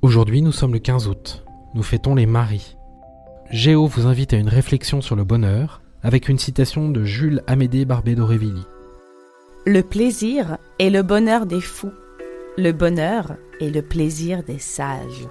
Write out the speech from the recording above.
Aujourd'hui, nous sommes le 15 août. Nous fêtons les maris. Géo vous invite à une réflexion sur le bonheur avec une citation de Jules Amédée Barbé d'Aurevilly. Le plaisir est le bonheur des fous. Le bonheur est le plaisir des sages.